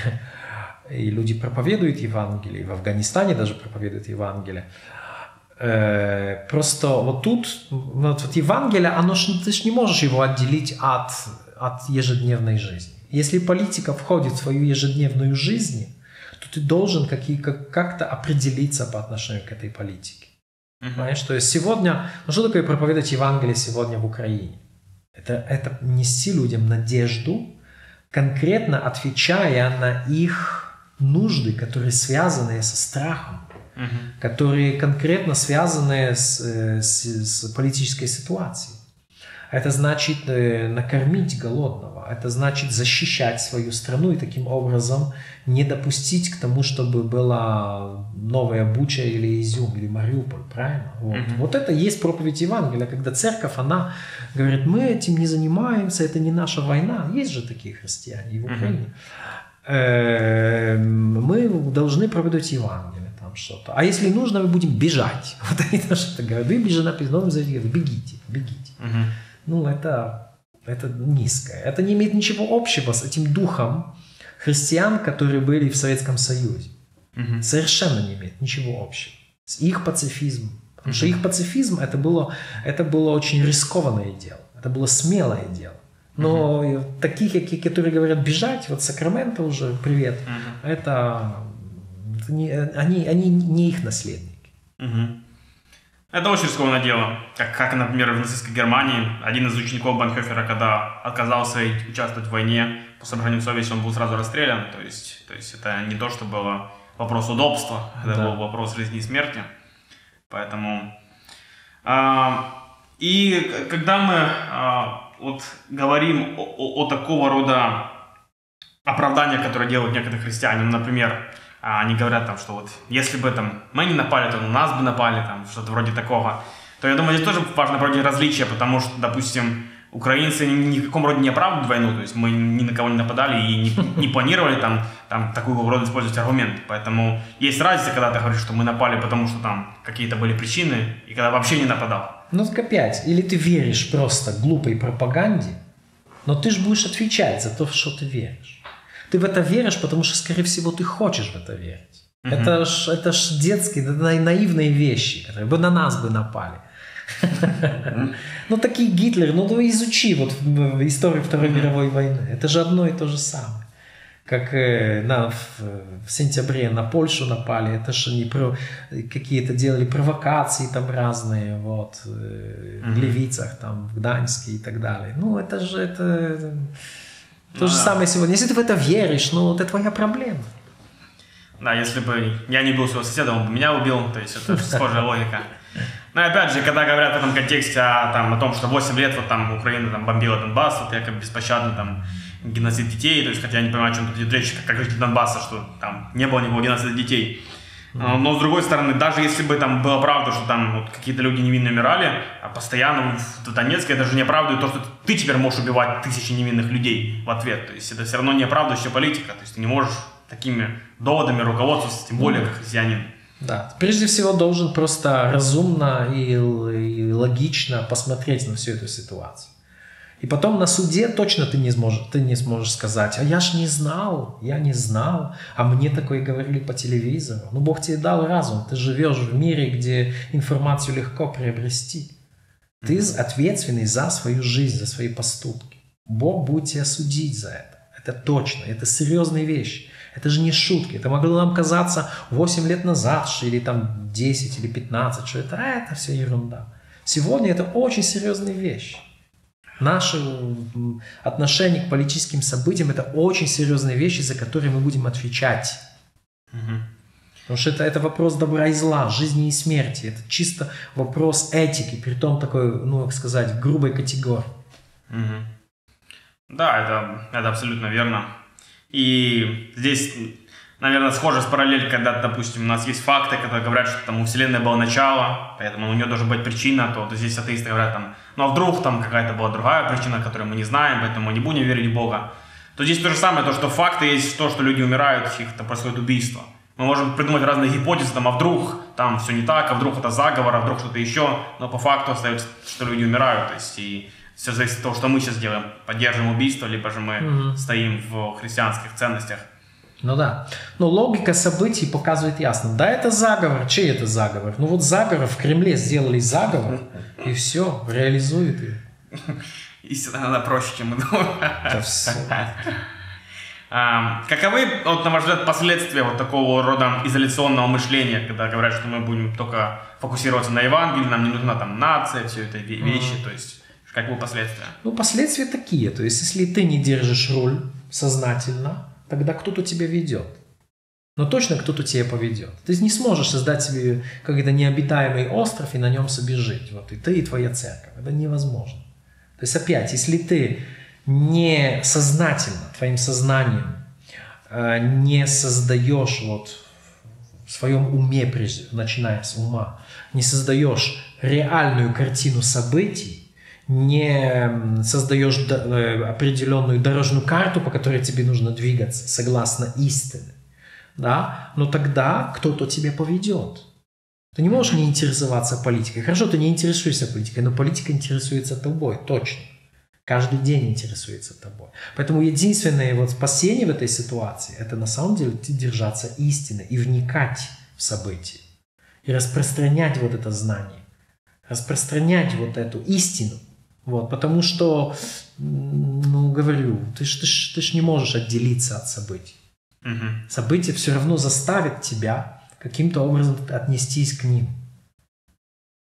и люди проповедуют Евангелие, в Афганистане даже проповедуют Евангелие. Э, просто вот тут, вот, вот Евангелие, оно, ты же не можешь его отделить от, от ежедневной жизни. Если политика входит в свою ежедневную жизнь, то ты должен как-то определиться по отношению к этой политике. Uh-huh. Понимаешь, то есть сегодня, ну что такое проповедовать Евангелие сегодня в Украине? Это, это нести людям надежду, конкретно отвечая на их нужды, которые связаны со страхом, угу. которые конкретно связаны с, э, с, с политической ситуацией. Это значит э, накормить голодного, это значит защищать свою страну и таким образом не допустить к тому, чтобы была новая Буча или Изюм или Мариуполь, правильно? Вот, mm-hmm. вот это есть проповедь Евангелия, когда церковь, она говорит, мы этим не занимаемся, это не наша война. Есть же такие христиане и в Украине. Mm-hmm. Мы должны проповедовать Евангелие там что-то. А если нужно, мы будем бежать. Вот они тоже это говорят. Вы бежите написано, бегите, бегите. Mm-hmm ну, это, это низкое. Это не имеет ничего общего с этим духом христиан, которые были в Советском Союзе. Угу. Совершенно не имеет ничего общего. С их пацифизмом. Потому угу. что их пацифизм это было, это было очень рискованное дело. Это было смелое дело. Но угу. таких, которые говорят бежать, вот Сакраменто уже, привет, угу. это, это не, они, они не их наследники. Угу. Это очень рискованное дело. Как, как, например, в нацистской Германии один из учеников Банхёфера, когда отказался участвовать в войне по соображению совести, он был сразу расстрелян. То есть, то есть это не то, что было вопрос удобства, это да. был вопрос жизни и смерти. Поэтому... А, и когда мы а, вот говорим о, о, о такого рода оправданиях, которые делают некоторые христиане, например, а они говорят там, что вот если бы там мы не напали, то на нас бы напали, там что-то вроде такого, то я думаю, здесь тоже важно вроде различия, потому что, допустим, украинцы ни в каком роде не оправдывают войну, то есть мы ни на кого не нападали и не, не планировали там, там такого рода использовать аргументы. Поэтому есть разница, когда ты говоришь, что мы напали, потому что там какие-то были причины, и когда вообще не нападал. Ну так опять, или ты веришь просто глупой пропаганде, но ты же будешь отвечать за то, что ты веришь. Ты в это веришь, потому что, скорее всего, ты хочешь в это верить. Угу. Это ж, это ж детские, это наивные вещи, которые бы на нас бы напали. Ну, такие Гитлер, ну, изучи вот историю Второй мировой войны. Это же одно и то же самое. Как э, на, в, в сентябре на Польшу напали, это же они про, какие-то делали провокации там разные, вот, э, в Левицах, там, в Гданьске и так далее. Ну, это же, это... То же самое сегодня. Если ты в это веришь, ну, это твоя проблема. Да, если бы я не был своего соседа, он бы меня убил, то есть это схожая логика. Но ну, опять же, когда говорят в этом контексте о, там, о том, что 8 лет вот там Украина там, бомбила Донбасс, вот якобы беспощадно там геноцид детей, то есть хотя я не понимаю, о чем тут идет речь, как житель Донбасса, что там не было никакого геноцида детей. Mm-hmm. Но с другой стороны, даже если бы там была правда, что там вот, какие-то люди невинно умирали, а постоянно в Донецке это же не оправдывает то, что ты теперь можешь убивать тысячи невинных людей в ответ. То есть это все равно не оправдывающая политика. То есть ты не можешь такими доводами руководствоваться, тем более как христианин. Да, прежде всего должен просто разумно и, и логично посмотреть на всю эту ситуацию. И потом на суде точно ты не сможешь, ты не сможешь сказать, а я ж не знал, я не знал, а мне такое говорили по телевизору. Ну, Бог тебе дал разум, ты живешь в мире, где информацию легко приобрести. Ты ответственный за свою жизнь, за свои поступки. Бог будет тебя судить за это. Это точно, это серьезные вещи. Это же не шутки. Это могло нам казаться 8 лет назад, или там 10 или 15, что это, а это все ерунда. Сегодня это очень серьезная вещь. Наше отношение к политическим событиям – это очень серьезные вещи, за которые мы будем отвечать. Угу. Потому что это, это вопрос добра и зла, жизни и смерти. Это чисто вопрос этики, при том такой, ну, как сказать, грубой категории. Угу. Да, это, это абсолютно верно. И здесь, наверное, схожа с параллель, когда, допустим, у нас есть факты, которые говорят, что там у Вселенной было начало, поэтому у нее должна быть причина, то, то здесь атеисты говорят там, ну а вдруг там какая-то была другая причина, которую мы не знаем, поэтому мы не будем верить в Бога. То здесь то же самое, то, что факты есть то, что люди умирают, их там происходит убийство. Мы можем придумать разные гипотезы, там, а вдруг там все не так, а вдруг это заговор, а вдруг что-то еще, но по факту остается, что люди умирают, то есть и все зависит от того, что мы сейчас делаем. Поддерживаем убийство, либо же мы угу. стоим в христианских ценностях. Ну да. Но логика событий показывает ясно. Да, это заговор. Чей это заговор? Ну вот заговор в Кремле сделали заговор, и все, реализуют ее. Истина, она проще, чем мы думаем. Да все. Каковы, вот, на ваш взгляд, последствия вот такого рода изоляционного мышления, когда говорят, что мы будем только фокусироваться на Евангелии, нам не нужна там нация, все это вещи, mm-hmm. то есть как бы последствия? Ну, последствия такие. То есть, если ты не держишь руль сознательно, тогда кто-то тебя ведет. Но точно кто-то тебя поведет. Ты не сможешь создать себе какой-то необитаемый остров и на нем себе жить. Вот и ты, и твоя церковь. Это невозможно. То есть опять, если ты не сознательно, твоим сознанием э, не создаешь вот в своем уме, начиная с ума, не создаешь реальную картину событий, не создаешь э, определенную дорожную карту, по которой тебе нужно двигаться, согласно истине, да, но тогда кто-то тебя поведет. Ты не можешь не интересоваться политикой. Хорошо, ты не интересуешься политикой, но политика интересуется тобой, точно. Каждый день интересуется тобой. Поэтому единственное вот спасение в этой ситуации, это на самом деле держаться истины и вникать в события. И распространять вот это знание. Распространять вот эту истину. Вот, потому что, ну, говорю, ты ж, ты, ж, ты ж не можешь отделиться от событий. Угу. События все равно заставят тебя каким-то образом отнестись к ним.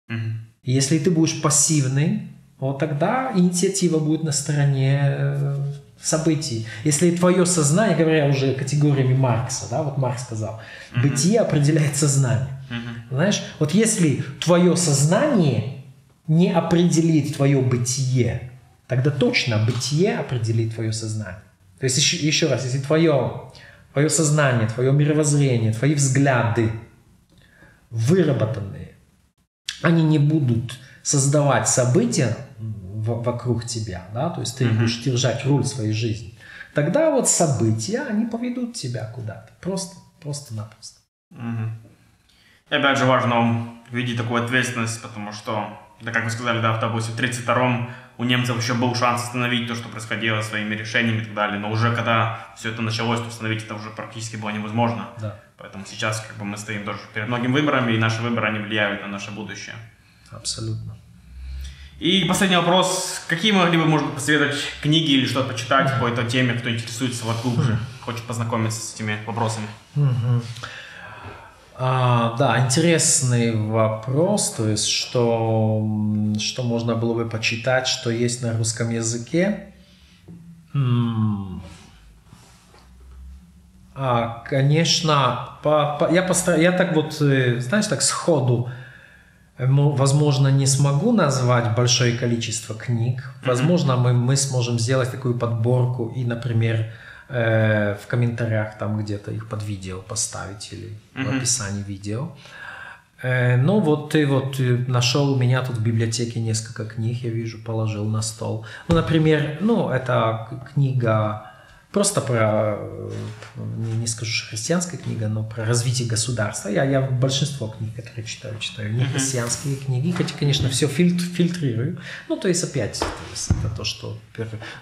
Угу. И если ты будешь пассивный, вот тогда инициатива будет на стороне э, событий. Если твое сознание, говоря уже категориями Маркса, да, вот Маркс сказал, угу. бытие определяет сознание. Угу. Знаешь, вот если твое сознание не определит твое бытие, тогда точно бытие определит твое сознание. То есть еще, еще раз, если твое, твое сознание, твое мировоззрение, твои взгляды выработанные, они не будут создавать события в, вокруг тебя, да, то есть ты mm-hmm. будешь держать руль своей жизни, тогда вот события, они поведут тебя куда-то, просто, просто-напросто. Mm-hmm. И опять же важно видеть такую ответственность, потому что да, как вы сказали, да, в 1932-м у немцев еще был шанс остановить то, что происходило своими решениями и так далее. Но уже когда все это началось, то остановить это уже практически было невозможно. Да. Поэтому сейчас как бы мы стоим тоже перед многими выборами, и наши выборы, они влияют на наше будущее. Абсолютно. И последний вопрос. Какие могли бы, может быть, посоветовать книги или что-то почитать по этой теме, кто интересуется вот глубже, хочет познакомиться с этими вопросами? А, да, интересный вопрос, то есть что, что можно было бы почитать, что есть на русском языке. А, конечно, по, по, я, постар... я так вот, э, знаешь, так сходу, возможно, не смогу назвать большое количество книг. Возможно, мы, мы сможем сделать такую подборку и, например, э, в комментариях там где-то их под видео поставить или mm-hmm. в описании видео. Э, ну вот ты вот э, нашел у меня тут в библиотеке несколько книг, я вижу, положил на стол. Ну, например, ну это книга просто про, не, не скажу, что христианская книга, но про развитие государства. Я, я большинство книг, которые читаю, читаю не христианские книги, хотя, конечно, все фильтр, фильтрирую. Ну, то есть, опять, то есть, это то, что...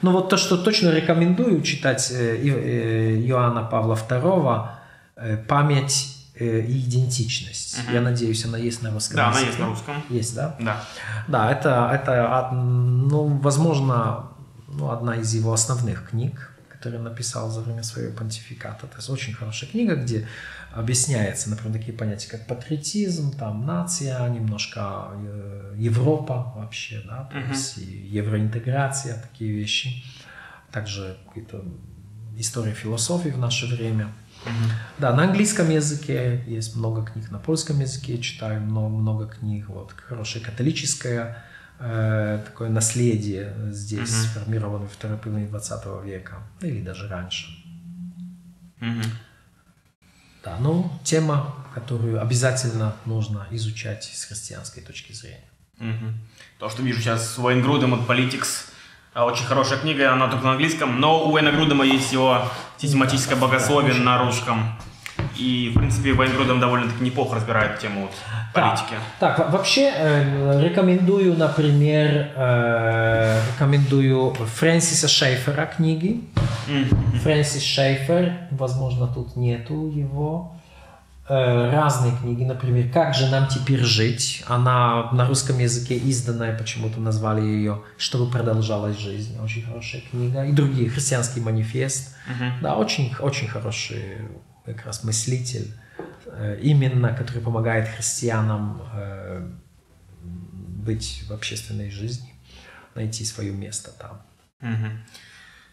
Ну, вот то, что точно рекомендую читать э, э, Иоанна Павла II э, «Память и идентичность. Uh-huh. Я надеюсь, она есть на русском. Да, она есть на русском. Есть, да? Да. Да, это, это ну, возможно, ну, одна из его основных книг который написал за время своего понтификата. Это очень хорошая книга, где объясняется, например, такие понятия, как патриотизм, там, нация, немножко э, Европа вообще, да, то uh-huh. есть евроинтеграция, такие вещи. Также какие-то история философии в наше время. Uh-huh. Да, на английском языке есть много книг, на польском языке читаю много, много книг. Вот хорошая католическая такое наследие здесь угу. сформировано в второй половине 20 века, или даже раньше. Угу. Да, ну, тема, которую обязательно нужно изучать с христианской точки зрения. Угу. То, что вижу сейчас с Уэйн Грудом от Politics, э, очень хорошая книга, она только на английском, но у Уэйна Грудема есть его систематическое богословие да, на русском. И, в принципе, Вайнгрудом довольно-таки неплохо разбирает тему политики. Так, так вообще э, рекомендую, например, э, рекомендую Фрэнсиса Шейфера книги. Mm-hmm. Фрэнсис Шейфер, возможно, тут нету его. Э, разные книги, например, «Как же нам теперь жить?» Она на русском языке изданная, почему-то назвали ее «Чтобы продолжалась жизнь». Очень хорошая книга. И другие, «Христианский манифест». Mm-hmm. Да, очень, очень хорошие как раз мыслитель, э, именно который помогает христианам э, быть в общественной жизни, найти свое место там. Угу.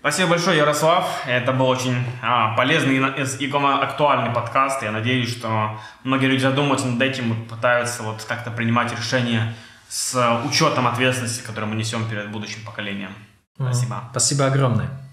Спасибо большое, Ярослав. Это был очень а, полезный и актуальный подкаст. Я надеюсь, что многие люди задумаются над этим и пытаются вот как-то принимать решения с учетом ответственности, которую мы несем перед будущим поколением. Спасибо. Спасибо огромное.